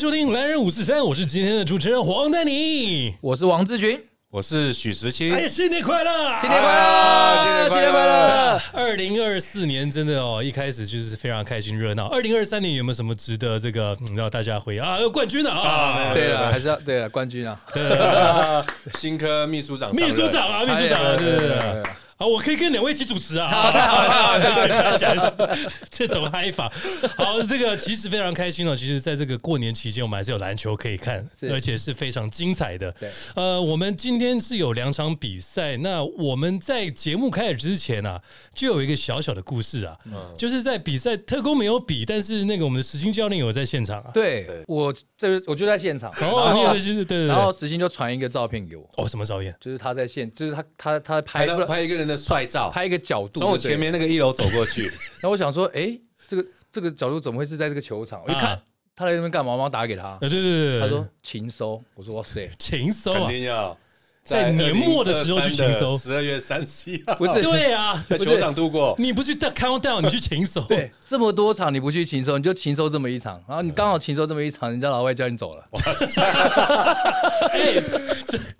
收听男人五四三，我是今天的主持人黄丹妮。我是王志群，我是许时清，哎，新年快乐！新年快乐，新年快乐！二零二四年真的哦，一开始就是非常开心热闹。二零二三年有没有什么值得这个嗯让大家回忆啊？有冠军了啊！对了，还是要对了，冠军啊，新科秘书长，秘书长啊，秘书长啊，对对对。啊，我可以跟两位一起主持啊！好的，好的，这种嗨法。好，这个其实非常开心哦。其实，在这个过年期间，我们还是有篮球可以看，而且是非常精彩的。对，呃，我们今天是有两场比赛。那我们在节目开始之前啊，就有一个小小的故事啊，就是在比赛特工没有比，但是那个我们的石鑫教练有在现场啊。对，我这我就在现场。哦，你也是对对。然后石鑫就传一个照片给我。哦，什么照片？就是他在现，就是他他他拍拍一个人。的帅照，拍一个角度，从我前面那个一楼走过去。那我想说，哎，这个这个角度怎么会是在这个球场？我一看他在那边干嘛，我打给他。对对对他说勤收。我说哇塞，勤收啊，肯定要在年末的时候去勤收。十二月三十一号，不是对啊，在球场度过。你不去 count down，你去勤收。对，这么多场你不去勤收，你就勤收这么一场，然后你刚好勤收这么一场，人家老外叫你走了。哇塞，哎，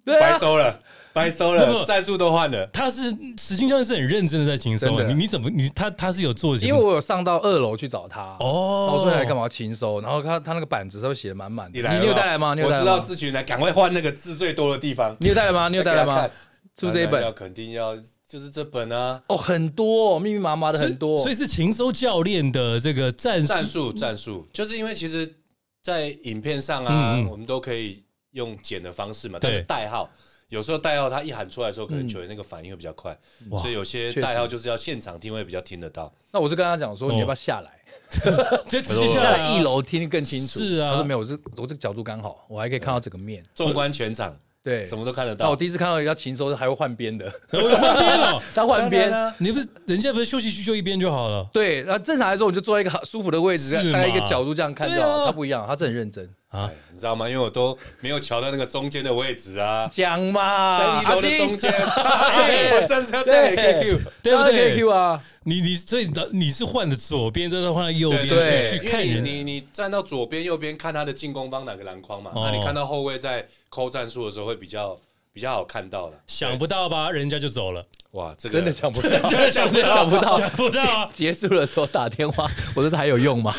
白收了。白收了，战术都换了。他是史金教练是很认真的在勤收，你你怎么你他他是有做？因为我有上到二楼去找他哦，我说来干嘛勤收？然后他他那个板子上写的满满的。你你有带来吗？你有我知道咨询来，赶快换那个字最多的地方。你有带来吗？你有带来吗？是不是这一本？要肯定要就是这本啊！哦，很多密密麻麻的很多，所以是勤收教练的这个战战术战术，就是因为其实，在影片上啊，我们都可以用剪的方式嘛，但是代号。有时候代号他一喊出来的时候，可能球员那个反应会比较快，所以有些代号就是要现场听会比较听得到。那我是跟他讲说，你要不要下来？直接下来一楼听更清楚。是啊，他说没有，我这我这个角度刚好，我还可以看到整个面，纵观全场，对，什么都看得到。那我第一次看到人家禽兽还会换边的，换边了，他换边，你不是人家不是休息区就一边就好了？对，那正常来说我就坐在一个舒服的位置，大概一个角度这样看就好。他不一样，他真很认真。啊，你知道吗？因为我都没有瞧到那个中间的位置啊。讲嘛，在一楼的中间，我站是要站 KQ，对不对？KQ 啊，你你所以的你是换的左边，再换到右边去去看人。你你站到左边、右边看他的进攻方哪个篮筐嘛？那你看到后卫在扣战术的时候会比较比较好看到的。想不到吧？人家就走了。哇，这个真的想不到，真的想不到，想不到，想不到。结束的时候打电话，我说这还有用吗？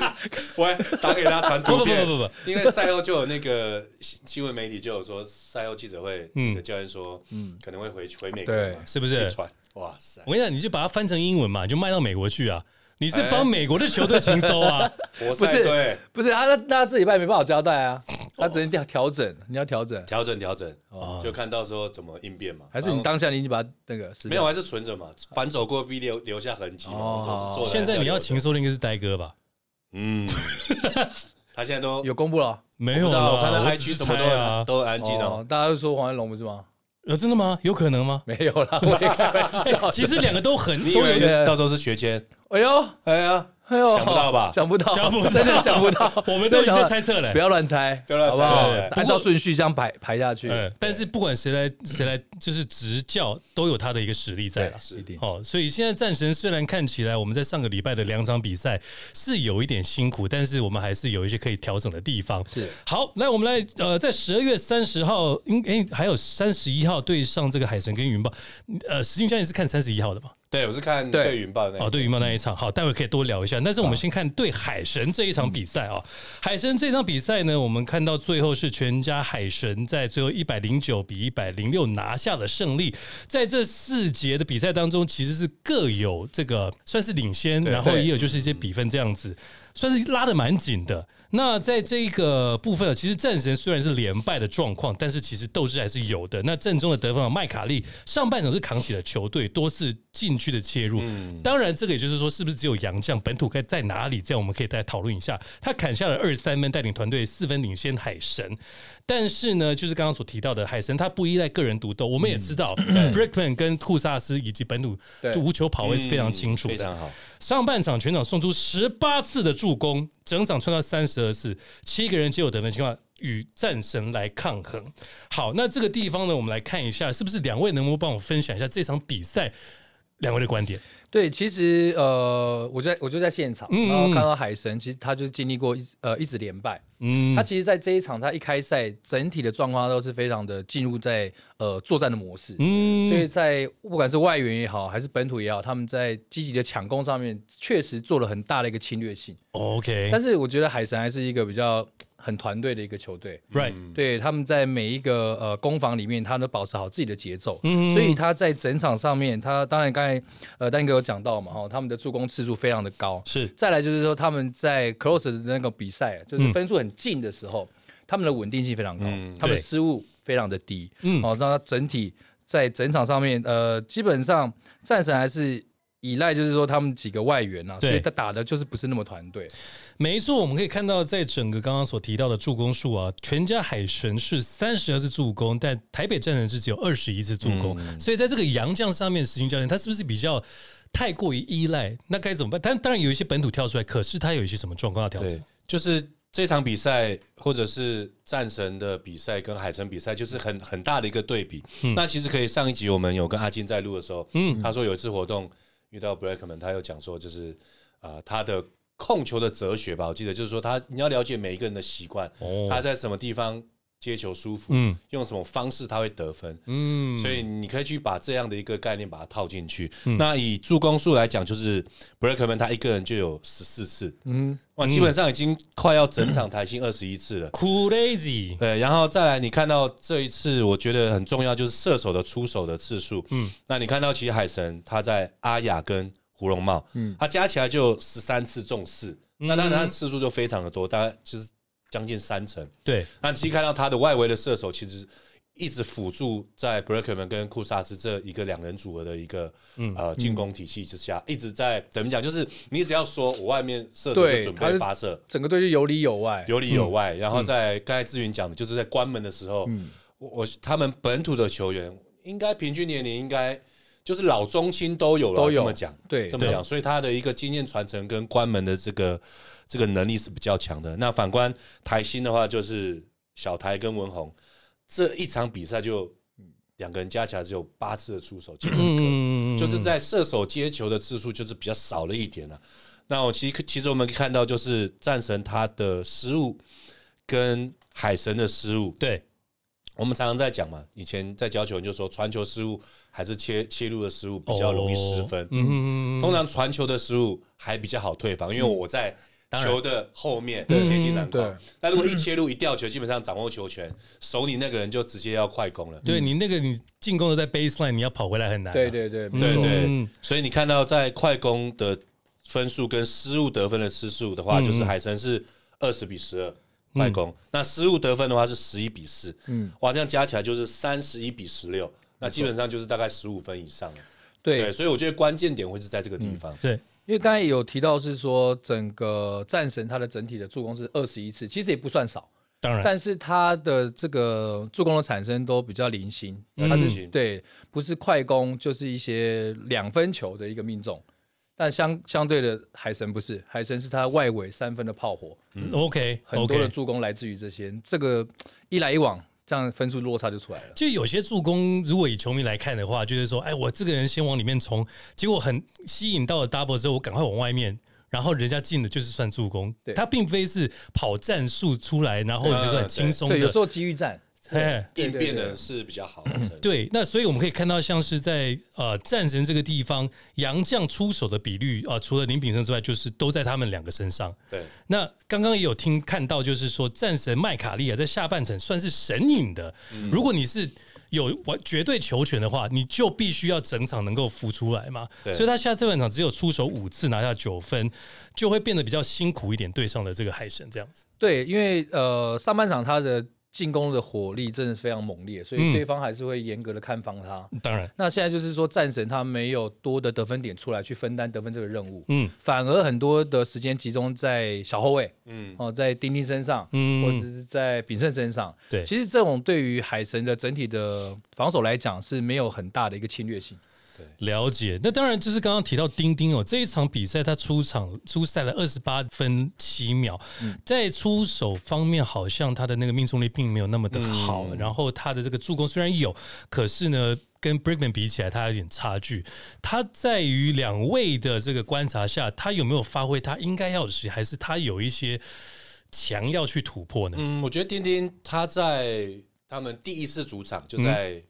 喂打给他传图片，不不不不，因为赛后就有那个新闻媒体就有说赛后记者会，嗯，教练说，嗯，可能会回去回美国，对，是不是？传，哇塞！我跟你讲，你就把它翻成英文嘛，就卖到美国去啊。你是帮美国的球队行收啊？不是，不是他，那那这礼拜没办法交代啊，他只能调调整，你要调整，调整，调整，就看到时候怎么应变嘛。还是你当下你已经把那个没有，还是存着嘛，反走过必留留下痕迹嘛。现在你要情说的应该是呆哥吧？嗯，他现在都有公布了，没有了？我看到 IG 什么都都安静了，大家都说黄安龙不是吗？呃，真的吗？有可能吗？没有啦，其实两个都很，都有，到时候是学签。哎呦，哎呀。哎呦，想不到吧？想不到，想不真的想不到。我们都已经猜测了，不要乱猜，不要乱猜，好不好？按照顺序这样排排下去。但是不管谁来谁来，就是执教都有他的一个实力在了，是一定。哦，所以现在战神虽然看起来我们在上个礼拜的两场比赛是有一点辛苦，但是我们还是有一些可以调整的地方。是好，来我们来呃，在十二月三十号，应该还有三十一号对上这个海神跟云豹。呃，实际上也是看三十一号的嘛？对，我是看对云豹那哦，对云豹那一场，好，待会可以多聊一下。但是我们先看对海神这一场比赛啊，海神这场比赛呢，我们看到最后是全家海神在最后一百零九比一百零六拿下了胜利。在这四节的比赛当中，其实是各有这个算是领先，然后也有就是一些比分这样子，算是拉的蛮紧的。那在这个部分呢，其实战神虽然是连败的状况，但是其实斗志还是有的。那正中的得分麦卡利上半场是扛起了球队，多次禁区的切入。当然，这个也就是说，是不是只有杨将本土该在哪里？这样我们可以再讨论一下。他砍下了二十三分，带领团队四分领先海神。但是呢，就是刚刚所提到的海神，他不依赖个人独斗。我们也知道，Brickman 跟库萨斯以及本土无球跑位是非常清楚的。非常好。上半场全场送出十八次的助攻，整场创造三十二次，七个人皆有得分情况，与战神来抗衡。好，那这个地方呢，我们来看一下，是不是两位能够帮我分享一下这场比赛两位的观点？对，其实呃，我就在我就在现场，然后看到海神，其实他就经历过一呃一直连败。嗯，他其实，在这一场他一开赛，整体的状况都是非常的进入在呃作战的模式。嗯，所以在不管是外援也好，还是本土也好，他们在积极的抢攻上面，确实做了很大的一个侵略性。OK，但是我觉得海神还是一个比较。很团队的一个球队，right？对，他们在每一个呃攻防里面，他都保持好自己的节奏，嗯，所以他在整场上面，他当然刚才呃丹哥有讲到嘛，哈，他们的助攻次数非常的高，是。再来就是说他们在 close 的那个比赛，就是分数很近的时候，他们的稳定性非常高，他们失误非常的低，嗯，哦，让他整体在整场上面，呃，基本上战神还是。依赖就是说他们几个外援啊，所以他打的就是不是那么团队。没错，我们可以看到，在整个刚刚所提到的助攻数啊，全家海神是三十二次助攻，但台北战神是只有二十一次助攻。所以在这个洋将上面，实行教练他是不是比较太过于依赖？那该怎么办？但当然有一些本土跳出来，可是他有一些什么状况要调整？就是这场比赛或者是战神的比赛跟海神比赛，就是很很大的一个对比。那其实可以上一集我们有跟阿金在录的时候，嗯，他说有一次活动。遇到 Blackman，他又讲说，就是啊，他的控球的哲学吧，我记得就是说，他你要了解每一个人的习惯，他在什么地方接球舒服，嗯，用什么方式他会得分，嗯，所以你可以去把这样的一个概念把它套进去。那以助攻数来讲，就是 Blackman 他一个人就有十四次，嗯，哇，基本上已经快要整场台新二十一次了，Crazy。对，然后再来，你看到这一次，我觉得很重要，就是射手的出手的次数，嗯，那你看到其实海神他在阿雅跟胡龙茂，嗯，他加起来就十三次中四，那当然他次数就非常的多，大概就是将近三成。对，那其实看到他的外围的射手，其实一直辅助在 Breakman 跟库萨斯这一个两人组合的一个呃进攻体系之下，一直在怎么讲？就是你只要说我外面射手就准备发射，整个队就有里有外，有里有外。然后在刚才志云讲的，就是在关门的时候，我我他们本土的球员应该平均年龄应该。就是老中青都有了，这么讲，对，这么讲，所以他的一个经验传承跟关门的这个这个能力是比较强的。那反观台新的话，就是小台跟文宏这一场比赛就两个人加起来只有八次的出手，嗯，就是在射手接球的次数就是比较少了一点了。那我其实其实我们可以看到，就是战神他的失误跟海神的失误，对。我们常常在讲嘛，以前在教球，就说传球失误还是切切入的失误比较容易失分。嗯通常传球的失误还比较好退防，因为我在球的后面接近篮筐。但如果一切入一掉球，基本上掌握球权，手里那个人就直接要快攻了。对你那个你进攻的在 baseline，你要跑回来很难。对对对对对。所以你看到在快攻的分数跟失误得分的次数的话，就是海神是二十比十二。快攻，那失误得分的话是十一比四，嗯，哇，这样加起来就是三十一比十六，那基本上就是大概十五分以上了。对，所以我觉得关键点会是在这个地方。对，因为刚才有提到是说整个战神他的整体的助攻是二十一次，其实也不算少，当然，但是他的这个助攻的产生都比较零星，他是对，不是快攻就是一些两分球的一个命中。但相相对的，海神不是海神，是他外围三分的炮火。嗯 OK，很多的助攻来自于这些，这个一来一往，这样分数落差就出来了。就有些助攻，如果以球迷来看的话，就是说，哎，我这个人先往里面冲，结果很吸引到了 double 之后，我赶快往外面，然后人家进的就是算助攻。对他并非是跑战术出来，然后一个很轻松的。有时候机遇战。哎，应变的是比较好。对，那所以我们可以看到，像是在呃战神这个地方，杨将出手的比率啊，除了林炳生之外，就是都在他们两个身上。对，那刚刚也有听看到，就是说战神麦卡利亚在下半程算是神隐的。如果你是有完绝对球权的话，你就必须要整场能够浮出来嘛。所以他下这半场只有出手五次拿下九分，就会变得比较辛苦一点，对上了这个海神这样子。对，因为呃上半场他的。进攻的火力真的是非常猛烈，所以对方还是会严格的看防他。当然，那现在就是说战神他没有多的得分点出来去分担得分这个任务，嗯，反而很多的时间集中在小后卫，嗯，哦，在丁丁身上，嗯，或者是在炳胜身上。对，其实这种对于海神的整体的防守来讲是没有很大的一个侵略性。了解。那当然就是刚刚提到丁丁哦，这一场比赛他出场出赛了二十八分七秒，在出手方面好像他的那个命中率并没有那么的好，然后他的这个助攻虽然有，可是呢。跟 Brickman 比起来，他有点差距。他在于两位的这个观察下，他有没有发挥他应该要的还是他有一些强要去突破呢？嗯，我觉得丁丁他在他们第一次主场就在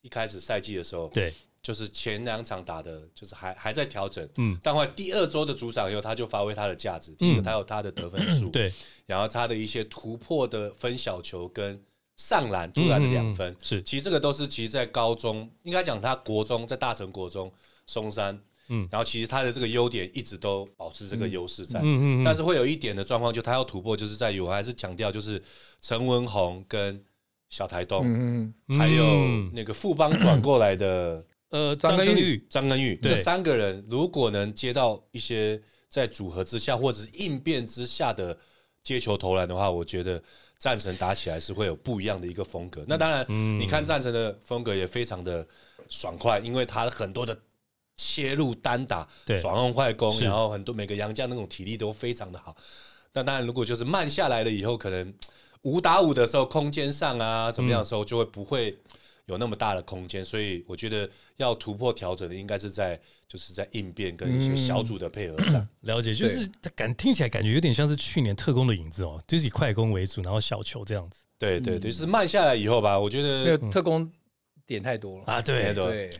一开始赛季的时候，对，就是前两场打的，就是还还在调整。嗯，但后来第二周的主场以后，他就发挥他的价值。第一个，他有他的得分数，对，然后他的一些突破的分小球跟。上篮突然的两分是，其实这个都是其实，在高中应该讲他国中在大成国中松山，嗯，然后其实他的这个优点一直都保持这个优势在，嗯嗯，但是会有一点的状况，就他要突破，就是在于我还是强调，就是陈文宏跟小台东，嗯嗯，还有那个富邦转过来的呃张根玉，张根玉这三个人，如果能接到一些在组合之下或者是应变之下的接球投篮的话，我觉得。战神打起来是会有不一样的一个风格。那当然，你看战神的风格也非常的爽快，因为他很多的切入单打、转换快攻，然后很多每个洋将那种体力都非常的好。那当然，如果就是慢下来了以后，可能五打五的时候，空间上啊怎么样的时候，就会不会。有那么大的空间，所以我觉得要突破调整的，应该是在就是在应变跟一些小组的配合上 了解。就是感听起来感觉有点像是去年特工的影子哦，就是以快攻为主，然后小球这样子。对对对，是慢下来以后吧，我觉得特工点太多了啊，对对。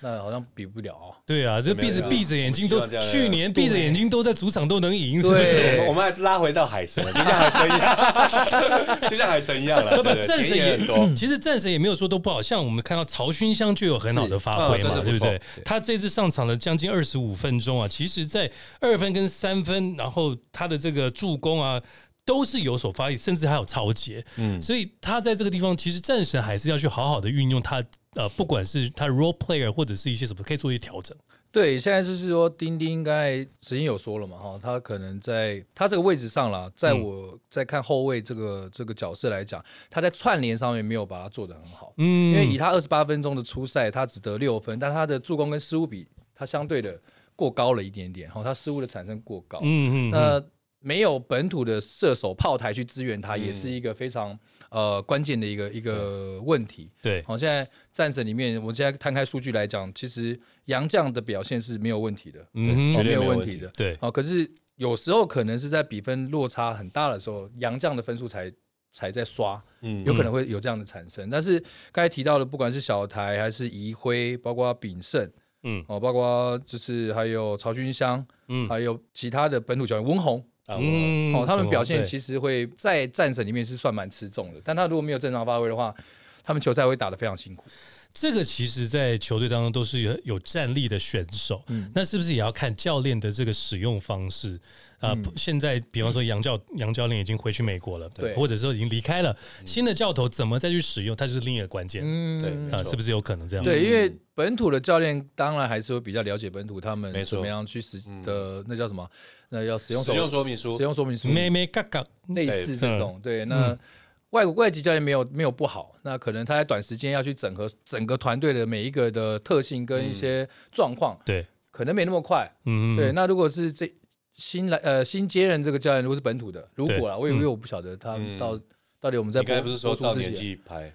那好像比不了啊！对啊，这闭着闭着眼睛都去年闭着眼睛都在主场都能赢，是不是？我们还是拉回到海神，就像海神一样，就像海神一样了。不不，战神也多。其实战神也没有说都不好，像我们看到曹勋香就有很好的发挥嘛，对不对？他这次上场了将近二十五分钟啊，其实在二分跟三分，然后他的这个助攻啊。都是有所发力，甚至还有超节，嗯，所以他在这个地方，其实战神还是要去好好的运用他，呃，不管是他 role player 或者是一些什么，可以做一些调整。对，现在就是说，丁丁应该时间有说了嘛，哈，他可能在他这个位置上了，在我在看后卫这个这个角色来讲，他在串联上面没有把它做得很好，嗯，因为以他二十八分钟的初赛，他只得六分，但他的助攻跟失误比，他相对的过高了一点点，哈，他失误的产生过高，嗯嗯，那。没有本土的射手炮台去支援他，也是一个非常呃关键的一个一个问题。对，好，现在战神里面，我们现在摊开数据来讲，其实杨将的表现是没有问题的，嗯，没有问题的。对，好，可是有时候可能是在比分落差很大的时候，杨将的分数才才在刷，嗯，有可能会有这样的产生。但是刚才提到的，不管是小台还是宜辉，包括炳胜，嗯，哦，包括就是还有曹军香，嗯，还有其他的本土球员温哦，他们表现其实会在战神里面是算蛮吃重的，但他如果没有正常发挥的话，他们球赛会打得非常辛苦。这个其实，在球队当中都是有有战力的选手，嗯，那是不是也要看教练的这个使用方式？啊，现在比方说杨教杨教练已经回去美国了，对，或者说已经离开了，新的教头怎么再去使用，它就是另一个关键，对啊，是不是有可能这样？对，因为本土的教练当然还是会比较了解本土他们怎么样去使的，那叫什么？那要使用使用说明书，使用说明书，咩咩嘎嘎，类似这种。对，那外国外籍教练没有没有不好，那可能他在短时间要去整合整个团队的每一个的特性跟一些状况，对，可能没那么快。嗯，对。那如果是这。新来呃新接任这个教练如果是本土的，如果啦，我以为我不晓得他到到底我们在刚才不是说照年纪排，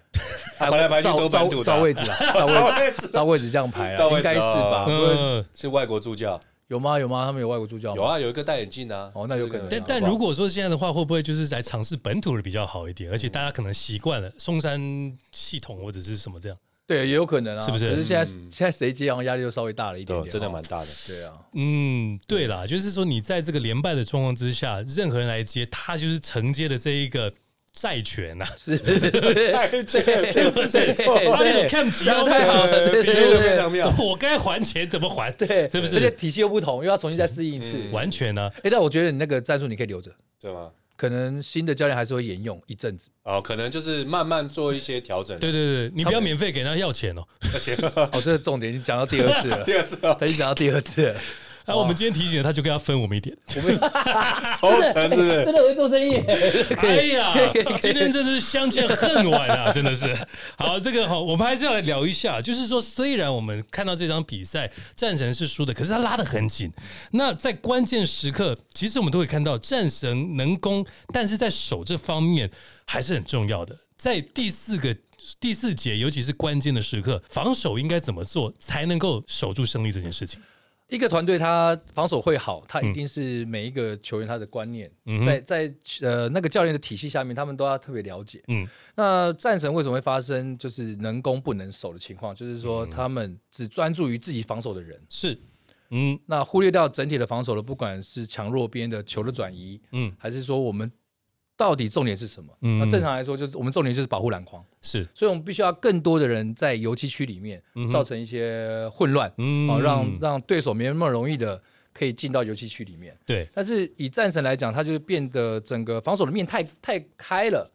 排来排去都本土，照位置啊，照位置，照位置这样排啊，应该是吧？嗯是外国助教有吗？有吗？他们有外国助教有啊，有一个戴眼镜啊。哦，那有可能。但但如果说现在的话，会不会就是来尝试本土的比较好一点？而且大家可能习惯了松山系统或者是什么这样。对，也有可能啊，是不是？可是现在现在谁接，好像压力又稍微大了一点点，真的蛮大的。对啊，嗯，对啦，就是说你在这个连败的状况之下，任何人来接，他就是承接的这一个债权 呐，是是是，债权是不是？他那种看不起，太好了，对对非常妙。我该还钱怎么还？对，是不是？而且体系又不同，又要重新再适应一次，完全呢。哎，但我觉得你那个战术你可以留着，对吗？可能新的教练还是会沿用一阵子哦，可能就是慢慢做一些调整。对对对，你不要免费给他要钱哦，要钱哦，这是重点，已经讲到第二次了，第二次他已经讲到第二次了。那我们今天提醒了他，就跟他分我们一点。抽成是不是？真的会做生意。哎呀，今天真的是相见恨晚啊，真的是。好，这个哈，我们还是要来聊一下，就是说，虽然我们看到这场比赛战神是输的，可是他拉的很紧。那在关键时刻，其实我们都会看到战神能攻，但是在守这方面还是很重要的。在第四个。第四节，尤其是关键的时刻，防守应该怎么做才能够守住胜利这件事情？一个团队他防守会好，他一定是每一个球员他的观念，在在呃那个教练的体系下面，他们都要特别了解。嗯，那战神为什么会发生就是能攻不能守的情况？就是说他们只专注于自己防守的人是，嗯，那忽略掉整体的防守的，不管是强弱边的球的转移，嗯，还是说我们。到底重点是什么？那正常来说，就是我们重点就是保护篮筐，是，所以我们必须要更多的人在油漆区里面造成一些混乱，嗯。哦，让让对手没那么容易的可以进到油漆区里面。对，但是以战神来讲，他就变得整个防守的面太太开了，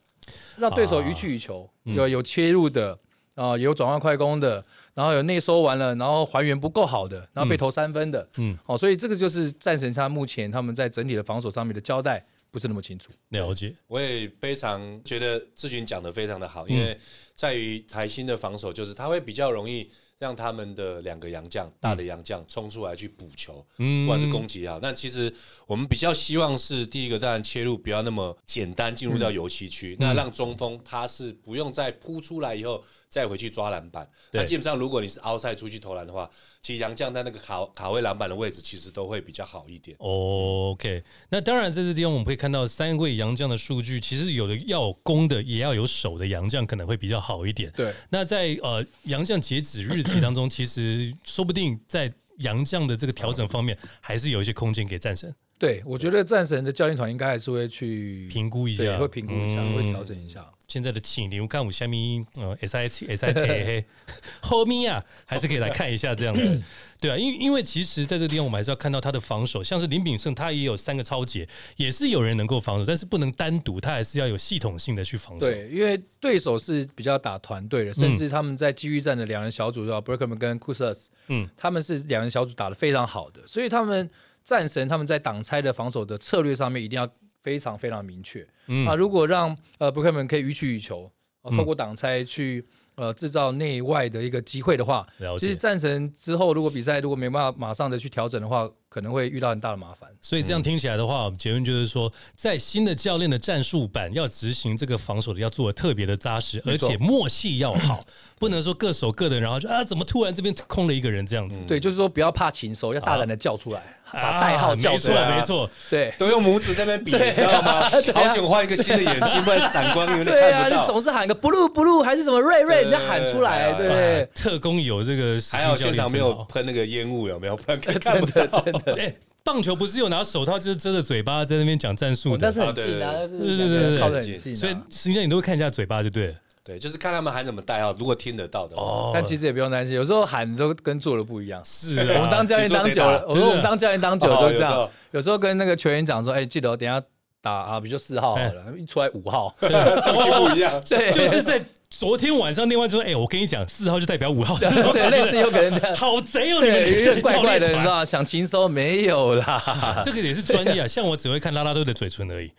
让对手予取予求，有有切入的啊，有转换快攻的，然后有内收完了，然后还原不够好的，然后被投三分的，嗯，哦，所以这个就是战神他目前他们在整体的防守上面的交代。不是那么清楚，了解。我也非常觉得志群讲的非常的好，因为在于台新的防守，就是他会比较容易让他们的两个洋将，大的洋将冲出来去补球，不管是攻击也好。那其实我们比较希望是第一个，当然切入不要那么简单进入到游戏区，那让中锋他是不用再扑出来以后。再回去抓篮板，那基本上如果你是奥赛出去投篮的话，其实杨将在那个卡卡位篮板的位置，其实都会比较好一点。OK，那当然在这地方我们会看到三位杨将的数据，其实有的要有攻的，也要有守的杨将可能会比较好一点。对，那在呃杨将截止日期当中，其实说不定在杨将的这个调整方面，还是有一些空间给战神。对，我觉得战神的教练团应该还是会去评估一下，会评估一下，会调整一下。现在的请你看我下面呃 S I T S I T 后面啊，还是可以来看一下这样子，对啊，因因为其实在这个地方我们还是要看到他的防守，像是林炳胜他也有三个超节，也是有人能够防守，但是不能单独，他还是要有系统性的去防守。对，因为对手是比较打团队的，甚至他们在机遇战的两人小组，叫 Berkman 跟 Kusas，嗯，他们是两人小组打的非常好的，所以他们战神他们在挡拆的防守的策略上面一定要。非常非常明确，啊，如果让呃布克们可以予取予求，透过挡拆去呃制造内外的一个机会的话，其实战神之后如果比赛如果没办法马上的去调整的话，可能会遇到很大的麻烦。所以这样听起来的话，结论就是说，在新的教练的战术版要执行这个防守的要做的特别的扎实，而且默契要好，不能说各守各的，然后就啊怎么突然这边空了一个人这样子。对，就是说不要怕禽兽，要大胆的叫出来。把代号叫出来，没错，对，都用拇指在那边比，你知道吗？好想换一个新的眼睛，不然闪光有点看不到。你总是喊个 blue blue 还是什么瑞瑞，人家喊出来，对不对？特工有这个，还好现场没有喷那个烟雾，有没有？不然 看不到。哎，棒球不是有拿手套就是遮着嘴巴在那边讲战术的，但是很近啊，对对对对，靠得很近，所以实际上你都会看一下嘴巴，就对。对，就是看他们喊怎么带啊，如果听得到的哦。但其实也不用担心，有时候喊都跟做的不一样。是，我们当教练当久了，我说我们当教练当久了都这样。有时候跟那个球员讲说，哎，记得等下打啊，比如四号好了，一出来五号，对，不一样。对，就是在昨天晚上另外说，哎，我跟你讲，四号就代表五号，对，类似有可能这样。好贼哦，你们有点怪怪的，你知道想轻松没有啦，这个也是专业啊，像我只会看拉拉队的嘴唇而已。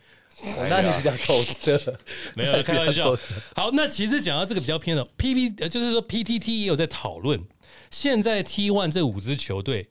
那是比较透彻，没有开玩笑。好，那其实讲到这个比较偏的 P P，就是说 P T T 也有在讨论，现在 T One 这五支球队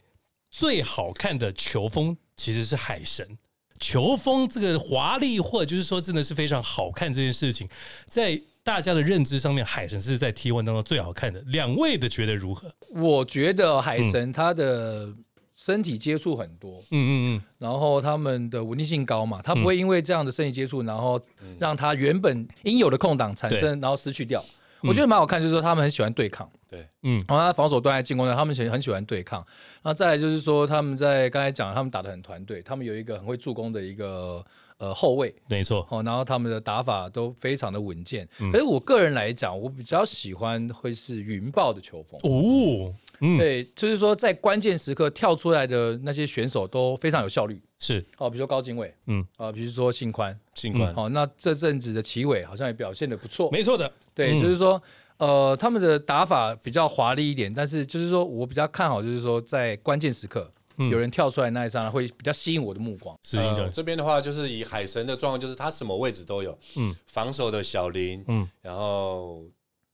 最好看的球风其实是海神球风，这个华丽或者就是说真的是非常好看这件事情，在大家的认知上面，海神是在 T One 当中最好看的。两位的觉得如何？我觉得海神他的。身体接触很多，嗯嗯嗯，然后他们的稳定性高嘛，他不会因为这样的身体接触，然后让他原本应有的空档产生，然后失去掉。我觉得蛮好看，就是说他们很喜欢对抗，对，嗯，然后他防守端在进攻端，他们很很喜欢对抗。然后再来就是说他们在刚才讲，他们打的很团队，他们有一个很会助攻的一个呃后卫，没错，哦，然后他们的打法都非常的稳健。可是我个人来讲，我比较喜欢会是云豹的球风哦。对，就是说在关键时刻跳出来的那些选手都非常有效率。是哦，比如说高金伟，嗯，啊，比如说信宽，信宽，好，那这阵子的齐伟好像也表现的不错。没错的，对，就是说，呃，他们的打法比较华丽一点，但是就是说我比较看好，就是说在关键时刻，有人跳出来那一刹那，会比较吸引我的目光。是的，这边的话就是以海神的状况，就是他什么位置都有，嗯，防守的小林，嗯，然后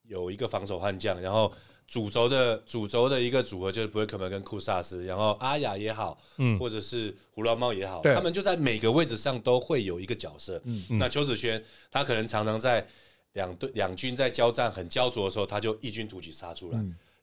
有一个防守悍将，然后主轴的主轴的一个组合就是布瑞克门跟库萨斯，然后阿雅也好，嗯，或者是胡乱猫也好，他们就在每个位置上都会有一个角色。嗯，那邱子轩他可能常常在两队两军在交战很焦灼的时候，他就异军突起杀出来。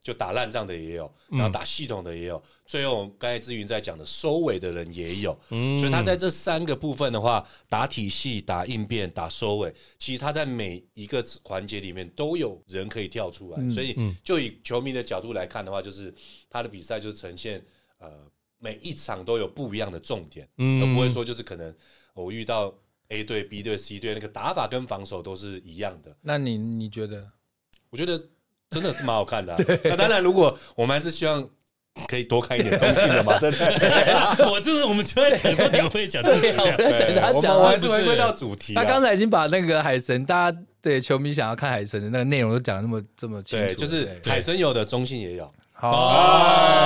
就打烂仗的也有，然后打系统的也有，最后刚才志云在讲的收尾的人也有，所以他在这三个部分的话，打体系、打应变、打收尾，其实他在每一个环节里面都有人可以跳出来，所以就以球迷的角度来看的话，就是他的比赛就呈现呃每一场都有不一样的重点，而不会说就是可能我遇到 A 队、B 队、C 队那个打法跟防守都是一样的。那你你觉得？我觉得。真的是蛮好看的。那当然，如果我们还是希望可以多看一点中性的嘛，对 不对？我就是我们就在等说你会讲这个，我们还是回归到主题。他刚才已经把那个海神，大家对球迷想要看海神的那个内容都讲的那么这么清楚。就是海神有的，中性也有。好，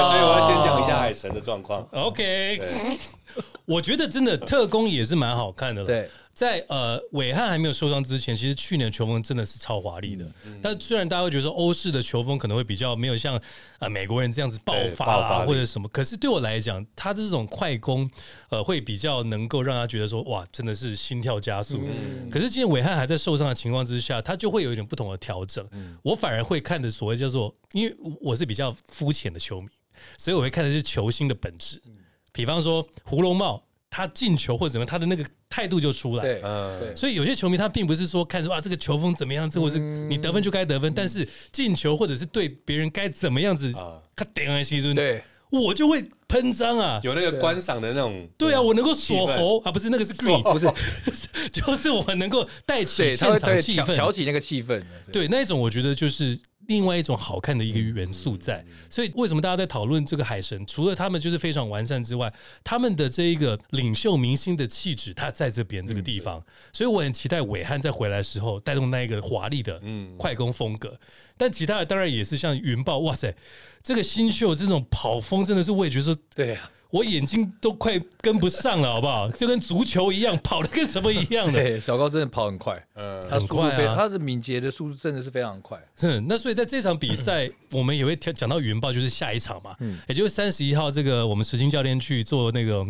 所以我要先讲一下海神的状况。OK，我觉得真的特工也是蛮好看的。对。在呃，伟汉还没有受伤之前，其实去年球风真的是超华丽的。但虽然大家会觉得说欧式的球风可能会比较没有像呃美国人这样子爆发啊或者什么，可是对我来讲，他这种快攻呃会比较能够让他觉得说哇，真的是心跳加速。可是今天伟汉还在受伤的情况之下，他就会有一点不同的调整。我反而会看的所谓叫做，因为我是比较肤浅的球迷，所以我会看的是球星的本质。比方说胡龙茂。他进球或者怎么，他的那个态度就出来。对，所以有些球迷他并不是说看说啊这个球风怎么样，这或是你得分就该得分，但是进球或者是对别人该怎么样子，他点了西尊，对，我就会喷张啊，有那个观赏的那种。对啊，我能够锁喉啊，不是那个是 green，不是，就是我能够带起现场气氛，挑起那个气氛。对，那一种我觉得就是。另外一种好看的一个元素在，所以为什么大家在讨论这个海神？除了他们就是非常完善之外，他们的这一个领袖明星的气质，他在这边这个地方，所以我很期待伟汉在回来的时候带动那一个华丽的快攻风格。但其他的当然也是像云豹，哇塞，这个新秀这种跑风真的是我也觉得对呀。我眼睛都快跟不上了，好不好？就跟足球一样，跑的跟什么一样的。对，小高真的跑很快，嗯，很快啊，他的敏捷的速度真的是非常快。是，那所以在这场比赛，我们也会讲到云豹，就是下一场嘛，嗯，也就是三十一号这个我们石金教练去做那个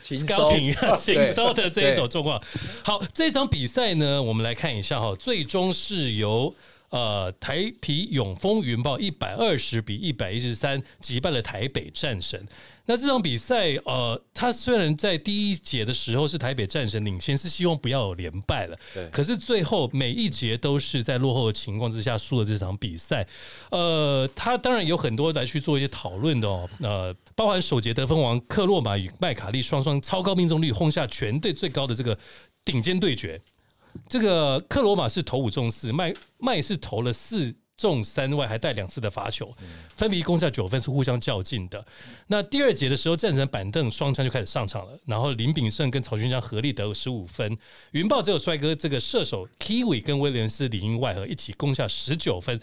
情收、情收 的这一种状况。好，这场比赛呢，我们来看一下哈，最终是由。呃，台皮永丰云豹一百二十比一百一十三击败了台北战神。那这场比赛，呃，他虽然在第一节的时候是台北战神领先，是希望不要有连败了。对。可是最后每一节都是在落后的情况之下输了这场比赛。呃，他当然有很多来去做一些讨论的哦。呃，包含首节得分王克洛马与麦卡利双双超高命中率轰下全队最高的这个顶尖对决。这个克罗马是投五中四，麦麦是投了四中三外，还带两次的罚球，分别攻下九分，是互相较劲的。那第二节的时候，战神板凳双枪就开始上场了，然后林炳胜跟曹勋章合力得了十五分，云豹只有帅哥这个射手 Kiwi 跟威廉斯里应外合一起攻下十九分。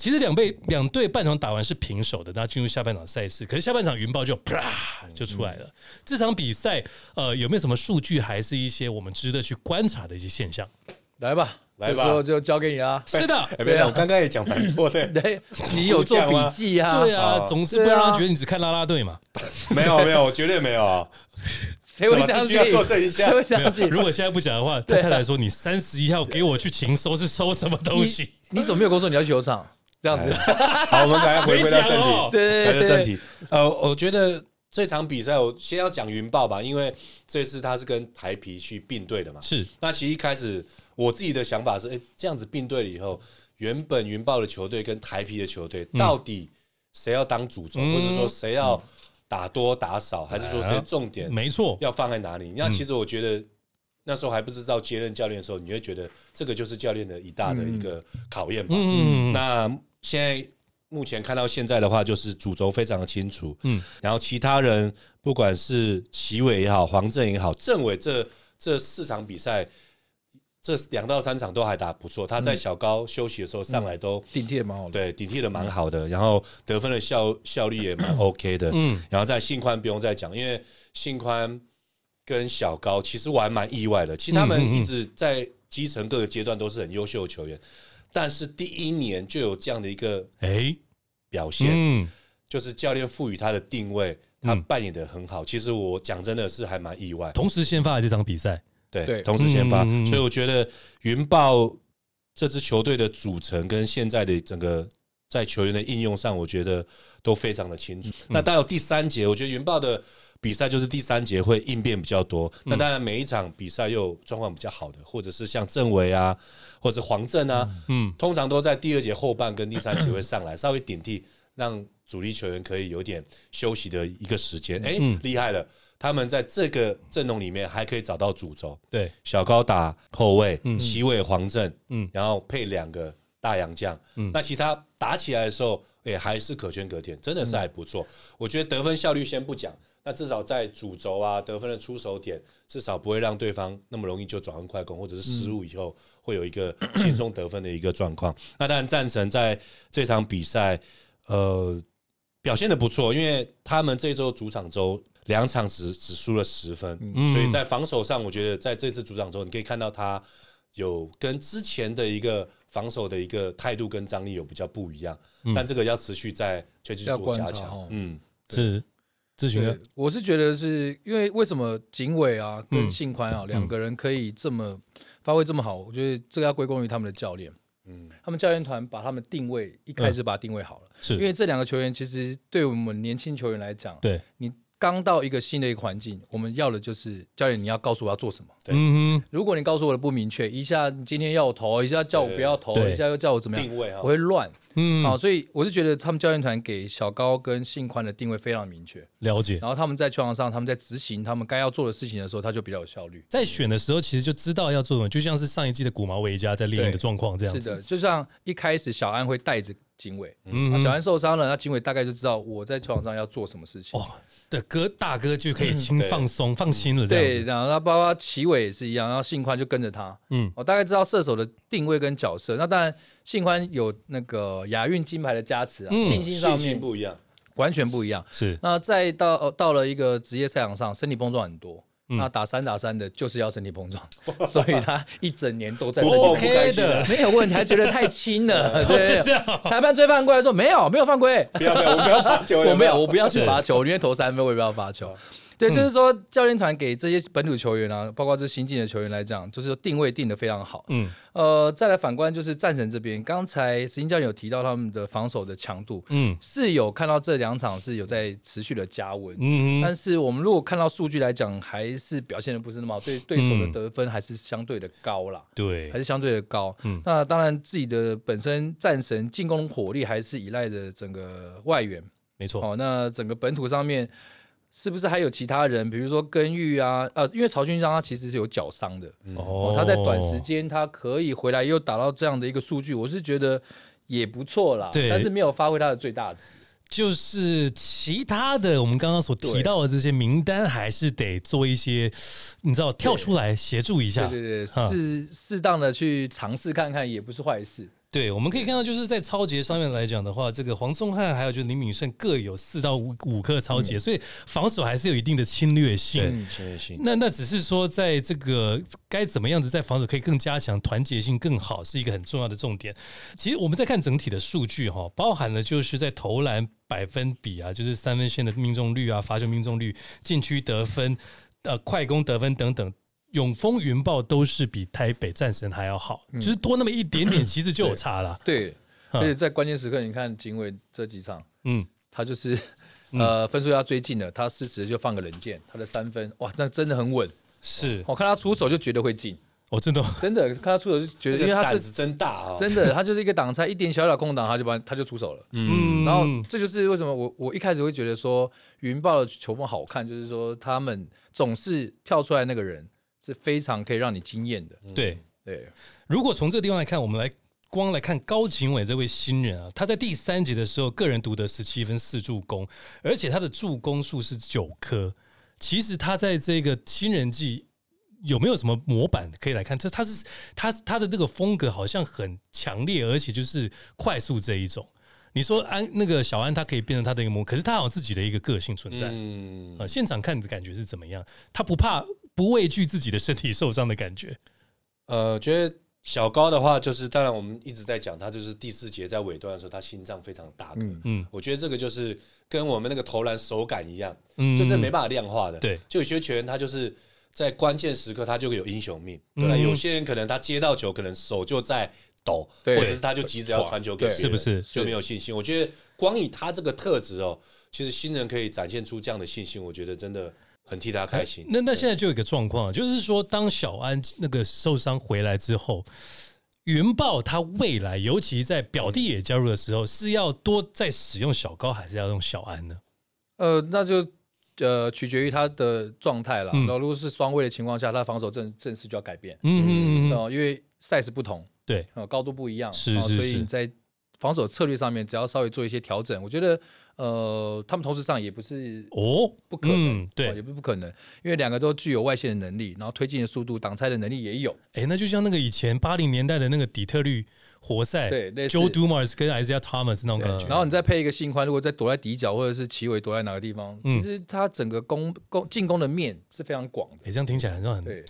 其实两队两队半场打完是平手的，那进入下半场赛事，可是下半场云豹就啪就出来了。这场比赛，呃，有没有什么数据，还是一些我们值得去观察的一些现象？来吧，这时候就交给你了。是的，没有，我刚刚也讲蛮多的。对，你有做笔记啊？对啊，总是不要让他觉得你只看拉拉队嘛。没有没有，我绝对没有 啊。谁会相信？谁会相信？如果现在不讲的话，对太太说你三十一号给我去勤收是收什么东西？你怎么没有跟我说你要去球场？这样子，好，我们赶快回归到正题。对回到正题。呃，我觉得这场比赛，我先要讲云豹吧，因为这次他是跟台皮去并队的嘛。是。那其实一开始我自己的想法是，哎，这样子并队了以后，原本云豹的球队跟台皮的球队，到底谁要当主轴，或者说谁要打多打少，还是说谁重点？没错，要放在哪里？那其实我觉得那时候还不知道接任教练的时候，你会觉得这个就是教练的一大的一个考验吧。嗯。那现在目前看到现在的话，就是主轴非常的清楚，嗯，然后其他人不管是齐伟也好，黄正也好，政委这这四场比赛这两到三场都还打不错，他在小高休息的时候上来都顶替的蛮好的，对，顶替的蛮好的，然后得分的效效率也蛮 OK 的，嗯，然后在信宽不用再讲，因为信宽跟小高其实我还蛮意外的，其实他们一直在基层各个阶段都是很优秀的球员，但是第一年就有这样的一个哎表现，嗯，就是教练赋予他的定位，他扮演的很好，其实我讲真的是还蛮意外，同时先发的这场比赛。对，同时先发，所以我觉得云豹这支球队的组成跟现在的整个在球员的应用上，我觉得都非常的清楚。那到第三节，我觉得云豹的比赛就是第三节会应变比较多。那当然，每一场比赛又状况比较好的，或者是像郑伟啊，或者黄正啊，嗯，通常都在第二节后半跟第三节会上来，稍微顶替，让主力球员可以有点休息的一个时间。哎，厉害了。他们在这个阵容里面还可以找到主轴，对，小高打后卫，七位黄镇，嗯，然后配两个大洋将，嗯，那其他打起来的时候，也还是可圈可点，真的是还不错。我觉得得分效率先不讲，那至少在主轴啊得分的出手点，至少不会让对方那么容易就转换快攻，或者是失误以后会有一个轻松得分的一个状况。那当然战神在这场比赛，呃，表现的不错，因为他们这周主场周。两场只只输了十分，所以在防守上，我觉得在这次主场中，你可以看到他有跟之前的一个防守的一个态度跟张力有比较不一样，但这个要持续在继续做加强。嗯，是咨询，我是觉得是因为为什么警委啊跟信宽啊两个人可以这么发挥这么好？我觉得这个要归功于他们的教练。嗯，他们教练团把他们定位一开始把定位好了，是因为这两个球员其实对我们年轻球员来讲，对你。刚到一个新的一个环境，我们要的就是教练，你要告诉我要做什么。对，如果你告诉我的不明确，一下今天要我投，一下叫我不要投，一下又叫我怎么样，定位啊我会乱。嗯，好，所以我是觉得他们教练团给小高跟信宽的定位非常明确，了解。然后他们在球场上，他们在执行他们该要做的事情的时候，他就比较有效率。在选的时候，其实就知道要做什么，就像是上一季的古毛维加在练的状况这样子。是的，就像一开始小安会带着警卫，嗯，小安受伤了，那警卫大概就知道我在球场上要做什么事情。的歌大哥就可以轻放松放心了，对，然后他包括齐伟也是一样，然后信宽就跟着他，嗯，我大概知道射手的定位跟角色。那当然，信宽有那个亚运金牌的加持啊，信心上面不一样，完全不一样。是，那再到到了一个职业赛场上，身体碰撞很多。那打三打三的，就是要身体碰撞，所以他一整年都在。OK 的，没有问题，还觉得太轻了。是这样。裁判追犯规说没有，没有犯规。不要不要，我不要罚球。我没有，我不要去罚球，我宁愿投三分，我也不要罚球。对，就是说教练团给这些本土球员啊，包括这新进的球员来讲，就是说定位定的非常好。嗯，呃，再来反观就是战神这边，刚才石英教练有提到他们的防守的强度，嗯，是有看到这两场是有在持续的加温。嗯但是我们如果看到数据来讲，还是表现的不是那么好，对对手的得分还是相对的高啦。对，还是相对的高。嗯，那当然自己的本身战神进攻火力还是依赖着整个外援。没错。哦，那整个本土上面。是不是还有其他人？比如说根玉啊，呃，因为曹勋章他其实是有脚伤的，哦，他在短时间他可以回来又打到这样的一个数据，我是觉得也不错啦。对，但是没有发挥他的最大值。就是其他的，我们刚刚所提到的这些名单，还是得做一些，你知道，跳出来协助一下，对对对，适适当的去尝试看看，也不是坏事。对，我们可以看到，就是在超节上面来讲的话，这个黄宗汉还有就是林敏胜各有四到五五颗超节，所以防守还是有一定的侵略性。侵略性。那那只是说，在这个该怎么样子在防守可以更加强，团结性更好，是一个很重要的重点。其实我们在看整体的数据哈，包含了就是在投篮百分比啊，就是三分线的命中率啊，罚球命中率、禁区得分、呃快攻得分等等。永丰云豹都是比台北战神还要好，就是多那么一点点，其实就有差了。对，而且在关键时刻，你看警卫这几场，嗯，他就是呃分数要追进了，他适时就放个冷箭，他的三分哇，那真的很稳。是。我看他出手就觉得会进，哦，真的？真的看他出手就觉得，因为他胆子真大啊，真的他就是一个挡拆，一点小小空档他就把他就出手了。嗯，然后这就是为什么我我一开始会觉得说云豹的球风好看，就是说他们总是跳出来那个人。是非常可以让你惊艳的。对对，如果从这个地方来看，我们来光来看高景伟这位新人啊，他在第三节的时候，个人独得十七分四助攻，而且他的助攻数是九颗。其实他在这个新人季有没有什么模板可以来看？这他是他他的这个风格好像很强烈，而且就是快速这一种。你说安那个小安，他可以变成他的一个模，可是他有自己的一个个性存在。嗯，呃，现场看的感觉是怎么样？他不怕不畏惧自己的身体受伤的感觉。呃，觉得小高的话，就是当然我们一直在讲，他就是第四节在尾段的时候，他心脏非常大。嗯嗯，我觉得这个就是跟我们那个投篮手感一样，嗯，就这没办法量化的。对，就有些球员他就是在关键时刻他就会有英雄命，对有些人可能他接到球，可能手就在。抖，或者是他就急着要传球给别人，是不是就没有信心？我觉得光以他这个特质哦，其实新人可以展现出这样的信心，我觉得真的很替他开心。那那现在就有一个状况，就是说当小安那个受伤回来之后，云豹他未来尤其在表弟也加入的时候，是要多再使用小高，还是要用小安呢？呃，那就呃取决于他的状态了。然后如果是双位的情况下，他防守阵阵势就要改变。嗯嗯嗯，因为赛事不同。对，呃，高度不一样，是是是，所以你在防守策略上面，只要稍微做一些调整，我觉得，呃，他们同时上也不是哦，不可能，对，也不不可能，因为两个都具有外线的能力，然后推进的速度、挡拆的能力也有。哎，那就像那个以前八零年代的那个底特律活塞，对，Joe Dumars 跟 Isaiah Thomas 那种感觉。然后你再配一个新宽，如果再躲在底角或者是奇伟躲在哪个地方，其实他整个攻攻进攻的面是非常广的。哎，这样听起来很很对。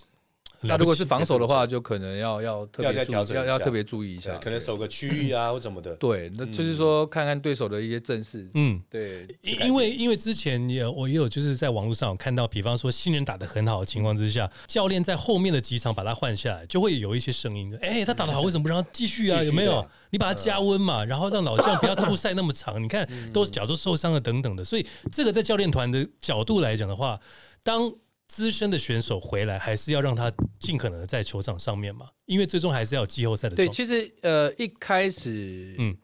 那如果是防守的话，就可能要要特别注意，要要特别注意一下，可能守个区域啊或怎么的。对，那就是说看看对手的一些阵势。嗯，对，因因为因为之前也我也有就是在网络上有看到，比方说新人打的很好的情况之下，教练在后面的几场把他换下来，就会有一些声音，哎，他打的好，为什么不让他继续啊？有没有？你把他加温嘛，然后让老将不要出赛那么长。你看，都脚都受伤了等等的，所以这个在教练团的角度来讲的话，当。资深的选手回来，还是要让他尽可能的在球场上面嘛，因为最终还是要季后赛的。对，其实呃一开始，嗯，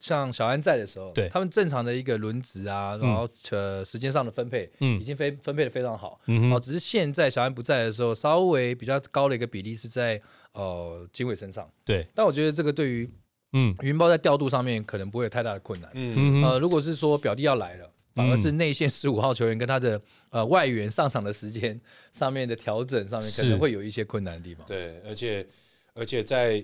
像小安在的时候，对他们正常的一个轮值啊，然后呃时间上的分配，嗯，已经分分配的非常好。嗯哦，只是现在小安不在的时候，稍微比较高的一个比例是在呃经纬身上。对，但我觉得这个对于嗯云豹在调度上面可能不会有太大的困难。嗯呃，如果是说表弟要来了。反而是内线十五号球员跟他的呃外援上场的时间上面的调整上面可能会有一些困难的地方。对，而且而且在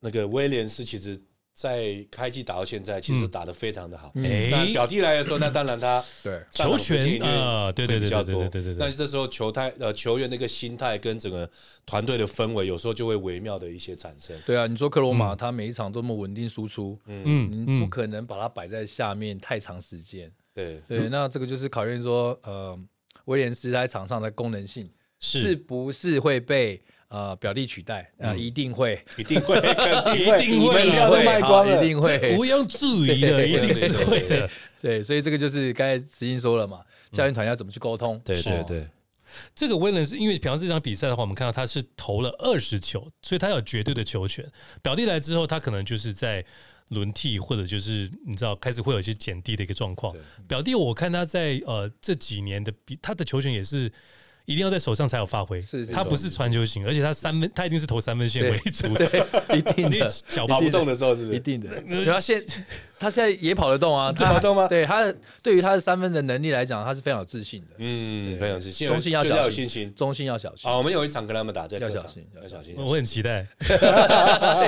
那个威廉斯，其实在开季打到现在，其实打的非常的好。那表弟来的时候，那当然他 对球权啊，对对对对对对对。但是这时候球态呃球员那个心态跟整个团队的氛围，有时候就会微妙的一些产生。对啊，你说克罗马他每一场这么稳定输出，嗯，你不可能把它摆在下面太长时间。对对，那这个就是考验说，呃，威廉斯在场上的功能性是不是会被呃表弟取代？啊，一定会，一定会，一定会，卖光了，一定会，毋庸置疑的，一定是会的。对，所以这个就是刚才石英说了嘛，教练团要怎么去沟通？对对对，这个威廉斯，因为比方这场比赛的话，我们看到他是投了二十球，所以他有绝对的球权。表弟来之后，他可能就是在。轮替或者就是你知道开始会有一些减低的一个状况。表弟，我看他在呃这几年的比他的球权也是一定要在手上才有发挥。是，他不是传球型，而且他三分他一定是投三分线为主。对，一定的。小跑不动的时候是不是？一定的。然后现他现在也跑得动啊，跑得动吗？对他对于他的三分的能力来讲，他是非常有自信的。嗯，非常自信。中心要小心，中心要小心。好，我们有一场跟他们打，在要小心，要小心。我很期待，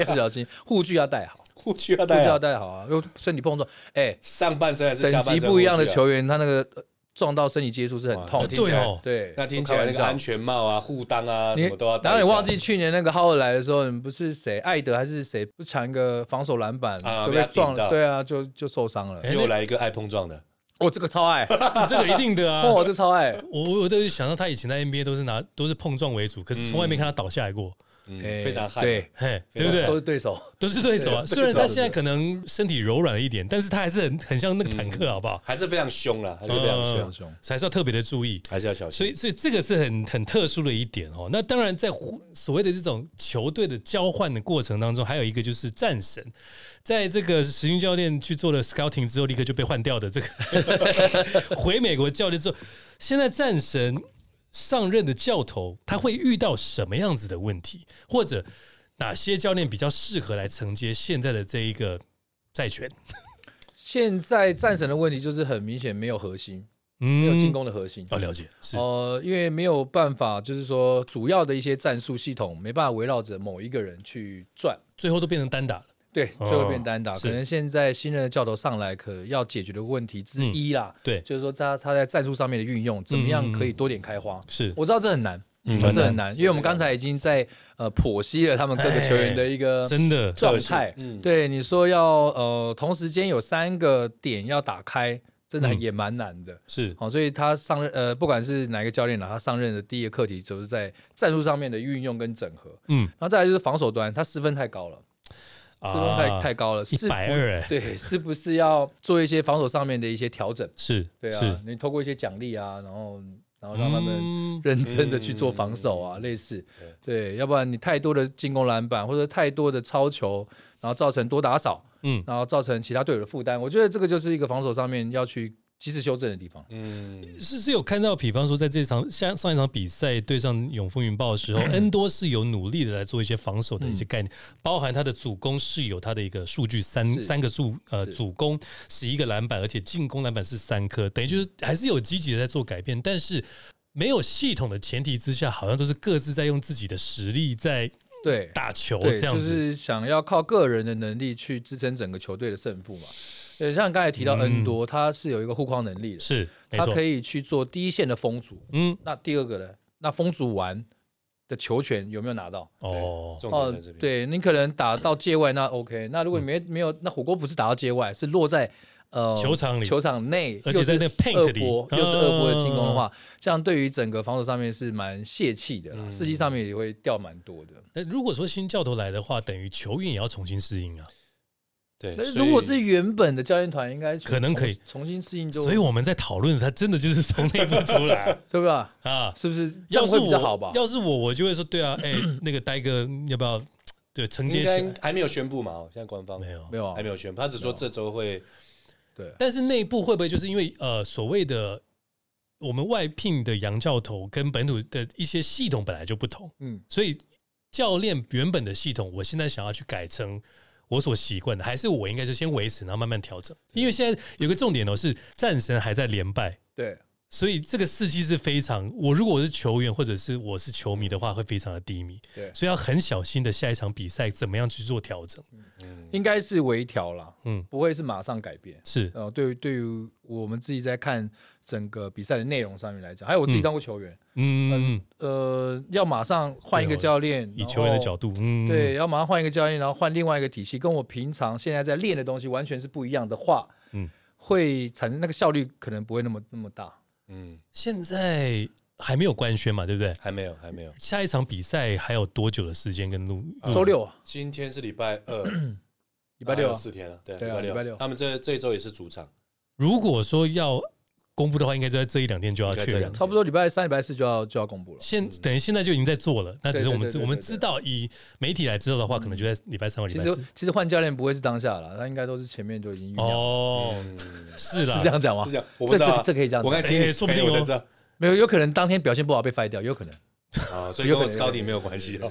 要小心，护具要带好。护具要戴，戴好啊！又身体碰撞，哎，上半身还是等级不一样的球员，他那个撞到身体接触是很痛。对哦，对，那听起来那个安全帽啊、护裆啊什么都要戴。然后你忘记去年那个浩尔来的时候，你不是谁艾德还是谁不抢一个防守篮板就被撞了？对啊，就就受伤了。又来一个爱碰撞的，哦，这个超爱，这个一定的啊！哦，这超爱。我我都想到他以前在 NBA 都是拿都是碰撞为主，可是从来没看他倒下来过。嗯，非常嗨，对，嘿，对不对？都是对手，都是对手啊。虽然他现在可能身体柔软了一点，但是他还是很很像那个坦克，好不好？还是非常凶了，还是非常凶，还是要特别的注意，还是要小心。所以，所以这个是很很特殊的一点哦。那当然，在所谓的这种球队的交换的过程当中，还有一个就是战神，在这个实训教练去做了 scouting 之后，立刻就被换掉的这个 回美国教练之后，现在战神。上任的教头他会遇到什么样子的问题，或者哪些教练比较适合来承接现在的这一个债权？现在战神的问题就是很明显没有核心，没有进攻的核心。要了解是呃，因为没有办法，就是说主要的一些战术系统没办法围绕着某一个人去转，最后都变成单打了。对，最后变单打。可能现在新任的教头上来，可要解决的问题之一啦。对，就是说他他在战术上面的运用，怎么样可以多点开花？是我知道这很难，嗯，这很难，因为我们刚才已经在呃剖析了他们各个球员的一个真的状态。嗯，对，你说要呃同时间有三个点要打开，真的也蛮难的。是，好，所以他上任呃，不管是哪一个教练了，他上任的第一个课题就是在战术上面的运用跟整合。嗯，然后再来就是防守端，他失分太高了。失分太太高了，一百二哎，对，是不是要做一些防守上面的一些调整？是，对啊，你透过一些奖励啊，然后然后让他们认真的去做防守啊，类似，对，要不然你太多的进攻篮板或者太多的超球，然后造成多打少，嗯，然后造成其他队友的负担，我觉得这个就是一个防守上面要去。及时修正的地方，嗯，是是有看到，比方说在这场像上一场比赛对上永丰云豹的时候，恩多是有努力的来做一些防守的一些概念，包含他的主攻是有他的一个数据三三个助呃主攻十一个篮板，而且进攻篮板是三颗，等于就是还是有积极的在做改变，但是没有系统的前提之下，好像都是各自在用自己的实力在对打球，这样子，就是想要靠个人的能力去支撑整个球队的胜负嘛。对，像刚才提到 N 多，它是有一个护框能力的，是，它可以去做第一线的封阻。嗯，那第二个呢？那封阻完的球权有没有拿到？哦，哦，对你可能打到界外，那 OK。那如果你没没有，那火锅不是打到界外，是落在呃球场里，球场内，而且在那 paint 里，又是二波的进攻的话，这样对于整个防守上面是蛮泄气的，士气上面也会掉蛮多的。那如果说新教头来的话，等于球员也要重新适应啊。对，如果是原本的教练团，应该可能可以重新适应。所以我们在讨论，他真的就是从内部出来，对吧？啊，是不是？要是比较好吧？要是我，我就会说，对啊，哎，那个呆哥要不要？对，承接起来还没有宣布嘛？现在官方没有，没有，还没有宣布。他只说这周会。对，但是内部会不会就是因为呃，所谓的我们外聘的洋教头跟本土的一些系统本来就不同，嗯，所以教练原本的系统，我现在想要去改成。我所习惯的，还是我应该是先维持，然后慢慢调整。因为现在有个重点哦，是战神还在连败，对，所以这个士气是非常。我如果我是球员或者是我是球迷的话，会非常的低迷，对，所以要很小心的下一场比赛怎么样去做调整。嗯，应该是微调啦，嗯，不会是马上改变。是，呃，对于对于我们自己在看整个比赛的内容上面来讲，还有我自己当过球员。嗯呃，要马上换一个教练，以球员的角度，嗯，对，要马上换一个教练，然后换另外一个体系，跟我平常现在在练的东西完全是不一样的话，嗯，会产生那个效率可能不会那么那么大。嗯，现在还没有官宣嘛，对不对？还没有，还没有。下一场比赛还有多久的时间跟录？周六啊，今天是礼拜二，礼拜六四天了，对，礼拜六，礼拜六。他们这这一周也是主场。如果说要。公布的话，应该就在这一两天就要确认，差不多礼拜三、礼拜四就要就要公布了。现等于现在就已经在做了，那只是我们我们知道，以媒体来知道的话，可能就在礼拜三或礼拜四。其实其实换教练不会是当下了，他应该都是前面就已经预哦，是啦，是这样讲吗？是这样，这这这可以这样，我刚才听，说不定有，没有，有可能当天表现不好被废掉，有可能。啊，所以跟斯高迪没有关系哦。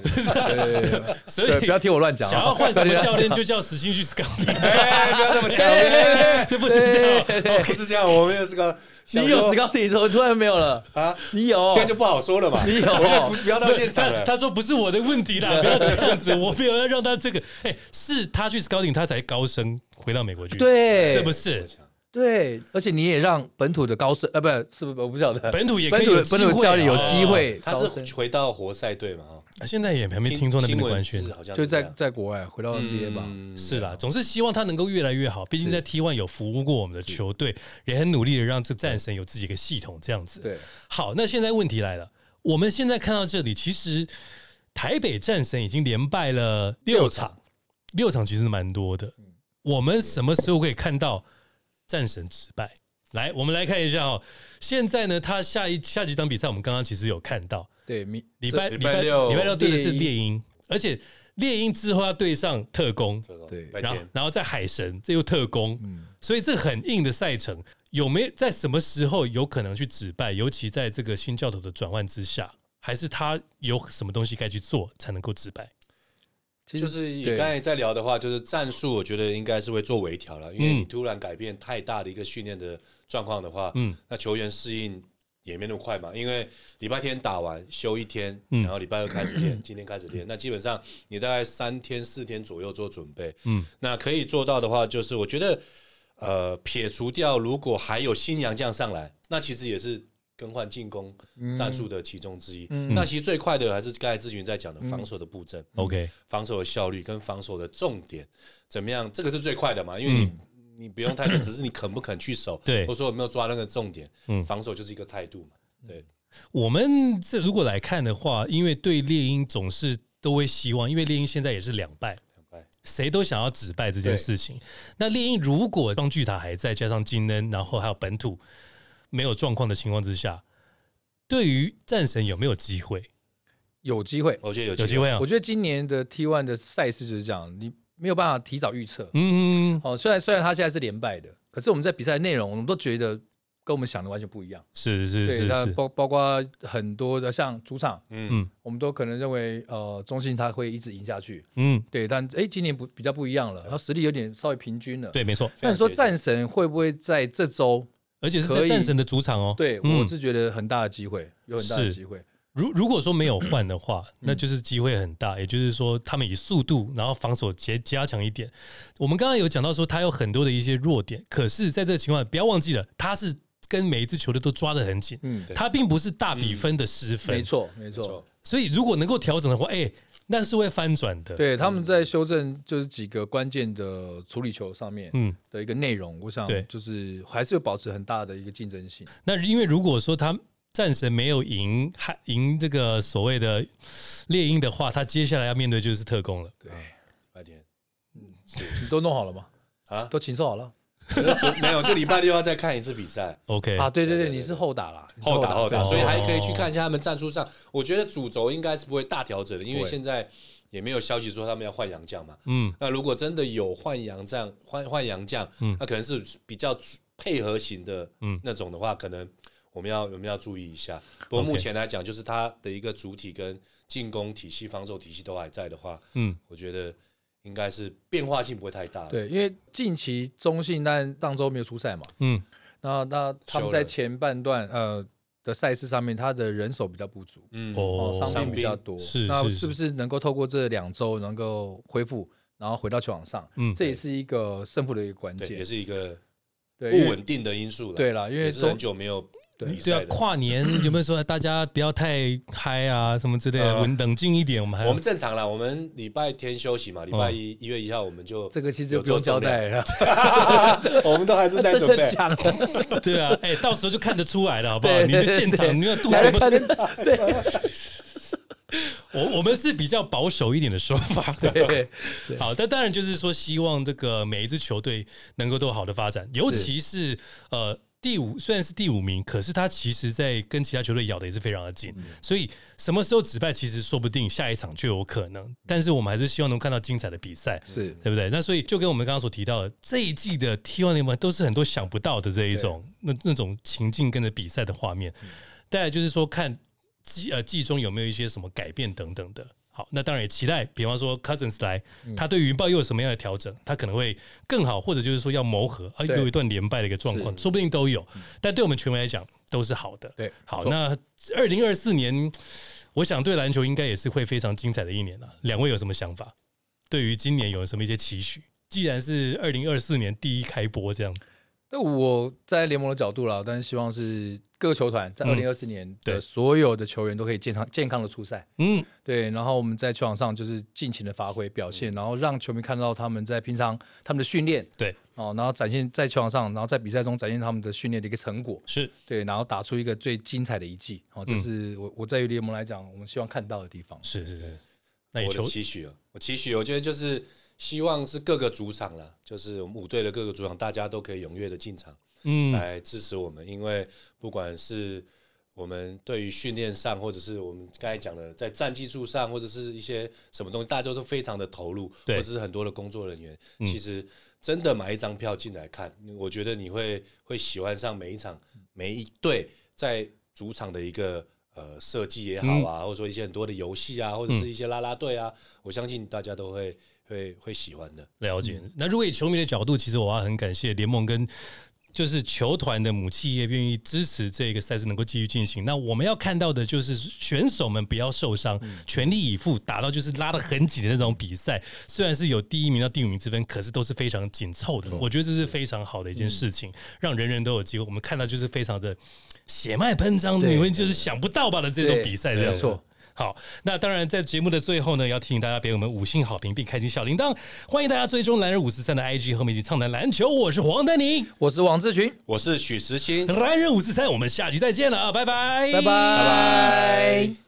所以不要听我乱讲。想要换什么教练，就叫死心去斯高迪。不要这么讲，这不是这样，不是这样。我们有这个，你有斯高迪之后突然没有了啊？你有，现在就不好说了嘛。你有，不要到现场了。他说不是我的问题啦，不要这样子。我没有要让他这个，哎，是他去斯高迪，他才高升回到美国去，对，是不是？对，而且你也让本土的高升，呃，不是，是不是？我不晓得，本土也本土本土教练有机会，他是回到活塞队嘛？啊，现在也还没听说那边的官宣，好像就在在国外回到 NBA 吧？是啦，总是希望他能够越来越好。毕竟在 T One 有服务过我们的球队，也很努力的让这战神有自己一个系统这样子。对，好，那现在问题来了，我们现在看到这里，其实台北战神已经连败了六场，六场其实蛮多的。我们什么时候可以看到战神止败？来，我们来看一下哦。现在呢，他下一下几场比赛，我们刚刚其实有看到。对，礼拜礼拜六礼拜六对的是猎鹰，而且猎鹰之后要对上特工，对，然后然后在海神，这又特工，嗯，所以这很硬的赛程，有没有在什么时候有可能去止败？尤其在这个新教头的转换之下，还是他有什么东西该去做才能够止败？其实就是你刚才在聊的话，就是战术，我觉得应该是会做微调了，因为你突然改变太大的一个训练的状况的话，嗯，那球员适应也没那么快嘛。因为礼拜天打完休一天，然后礼拜二开始练，今天开始练，那基本上你大概三天四天左右做准备，嗯，那可以做到的话，就是我觉得，呃，撇除掉如果还有新洋将上来，那其实也是。更换进攻战术的其中之一。那其实最快的还是刚才咨询在讲的防守的布阵。OK，防守的效率跟防守的重点怎么样？这个是最快的嘛？因为你你不用太多，只是你肯不肯去守，对，或者说有没有抓那个重点。嗯，防守就是一个态度嘛。对，我们这如果来看的话，因为对猎鹰总是都会希望，因为猎鹰现在也是两败，两败，谁都想要止败这件事情。那猎鹰如果当巨塔还在，加上金恩，然后还有本土。没有状况的情况之下，对于战神有没有机会？有机会，我觉得有有机会啊！我觉得今年的 T One 的赛事就是这样，你没有办法提早预测。嗯，哦，虽然虽然他现在是连败的，可是我们在比赛内容，我们都觉得跟我们想的完全不一样。是是是，那包包括很多的像主场，嗯，我们都可能认为呃中信他会一直赢下去。嗯，对，但哎，今年不比较不一样了，他实力有点稍微平均了。对，没错。那你说战神会不会在这周？而且是在战神的主场哦，对我是觉得很大的机会，有很大的机会。如如果说没有换的话，那就是机会很大。也就是说，他们以速度，然后防守加加强一点。我们刚刚有讲到说，他有很多的一些弱点，可是在这个情况，不要忘记了，他是跟每一支球队都抓得很紧。嗯，他并不是大比分的失分，没错，没错。所以如果能够调整的话，哎。那是会翻转的。对，他们在修正就是几个关键的处理球上面，嗯，的一个内容，我想就是还是有保持很大的一个竞争性。那因为如果说他战神没有赢，还赢这个所谓的猎鹰的话，他接下来要面对就是特工了。对，白天，嗯，你都弄好了吗？啊，都禽兽好了。没有，就礼拜六要再看一次比赛。OK 啊，对对对，你是后打了，后打后打，所以还可以去看一下他们战术上。我觉得主轴应该是不会大调整的，因为现在也没有消息说他们要换洋将嘛。嗯，那如果真的有换洋将，换换洋将，嗯，那可能是比较配合型的，嗯，那种的话，可能我们要我们要注意一下。不过目前来讲，就是他的一个主体跟进攻体系、防守体系都还在的话，嗯，我觉得。应该是变化性不会太大。对，因为近期中信但上周没有出赛嘛，嗯，那那他们在前半段呃的赛事上面，他的人手比较不足，嗯，哦，伤病比较多，是，那是不是能够透过这两周能够恢复，然后回到球场上，嗯，这也是一个胜负的一个关键，也是一个不稳定的因素了。对了，因为很久没有。对啊，跨年 有没有说大家不要太嗨啊，什么之类的，稳冷静一点。我们还我们正常了，我们礼拜天休息嘛，礼拜一一月一号我们就这个其实不用交代了，我们都还是在准备。对啊，哎，到时候就看得出来了，好不好？你的现场你要度什么？对，我我们是比较保守一点的说法。对，好，但当然就是说，希望这个每一支球队能够都有好的发展，尤其是呃。第五虽然是第五名，可是他其实，在跟其他球队咬的也是非常的紧，所以什么时候止败，其实说不定下一场就有可能。但是我们还是希望能看到精彩的比赛，是对不对？那所以就跟我们刚刚所提到的，这一季的 T1 联盟都是很多想不到的这一种那那种情境跟着比赛的画面。再来就是说，看季呃季中有没有一些什么改变等等的。好，那当然也期待，比方说 Cousins 来，他对云豹又有什么样的调整？他可能会更好，或者就是说要磨合，啊，有一段连败的一个状况，说不定都有。但对我们球迷来讲，都是好的。对，好，那二零二四年，我想对篮球应该也是会非常精彩的一年了。两位有什么想法？对于今年有什么一些期许？既然是二零二四年第一开播这样。那我在联盟的角度啦，但是希望是各个球团在二零二四年的所有的球员都可以健康健康的出赛。嗯，对。然后我们在球场上就是尽情的发挥表现，然后让球迷看到他们在平常他们的训练。对。哦，然后展现在球场上，然后在比赛中展现他们的训练的一个成果。是对，然后打出一个最精彩的一季。哦，这是我我在于联盟来讲，我们希望看到的地方。是是是。那我的期许了，我期许，我觉得就是。希望是各个主场了，就是我们五队的各个主场，大家都可以踊跃的进场，嗯，来支持我们。因为不管是我们对于训练上，或者是我们刚才讲的在战技术上，或者是一些什么东西，大家都非常的投入，或者是很多的工作人员，其实真的买一张票进来看，我觉得你会会喜欢上每一场每一队在主场的一个。呃设计也好啊，或者说一些很多的游戏啊，或者是一些啦啦队啊，我相信大家都会会会喜欢的。了解。那如果以球迷的角度，其实我要很感谢联盟跟。就是球团的母企业愿意支持这个赛事能够继续进行，那我们要看到的就是选手们不要受伤，全力以赴打到就是拉的很紧的那种比赛。虽然是有第一名到第五名之分，可是都是非常紧凑的。我觉得这是非常好的一件事情，让人人都有机会。我们看到就是非常的血脉喷张，你们就是想不到吧的这种比赛这样子。好，那当然在节目的最后呢，要提醒大家给我们五星好评并开启小铃铛，欢迎大家追踪男人五四三的 IG 和我们一起畅谈篮球。我是黄丹妮，我是王志群，我是许时清，男人五四三，我们下集再见了啊，拜拜，拜拜，拜拜。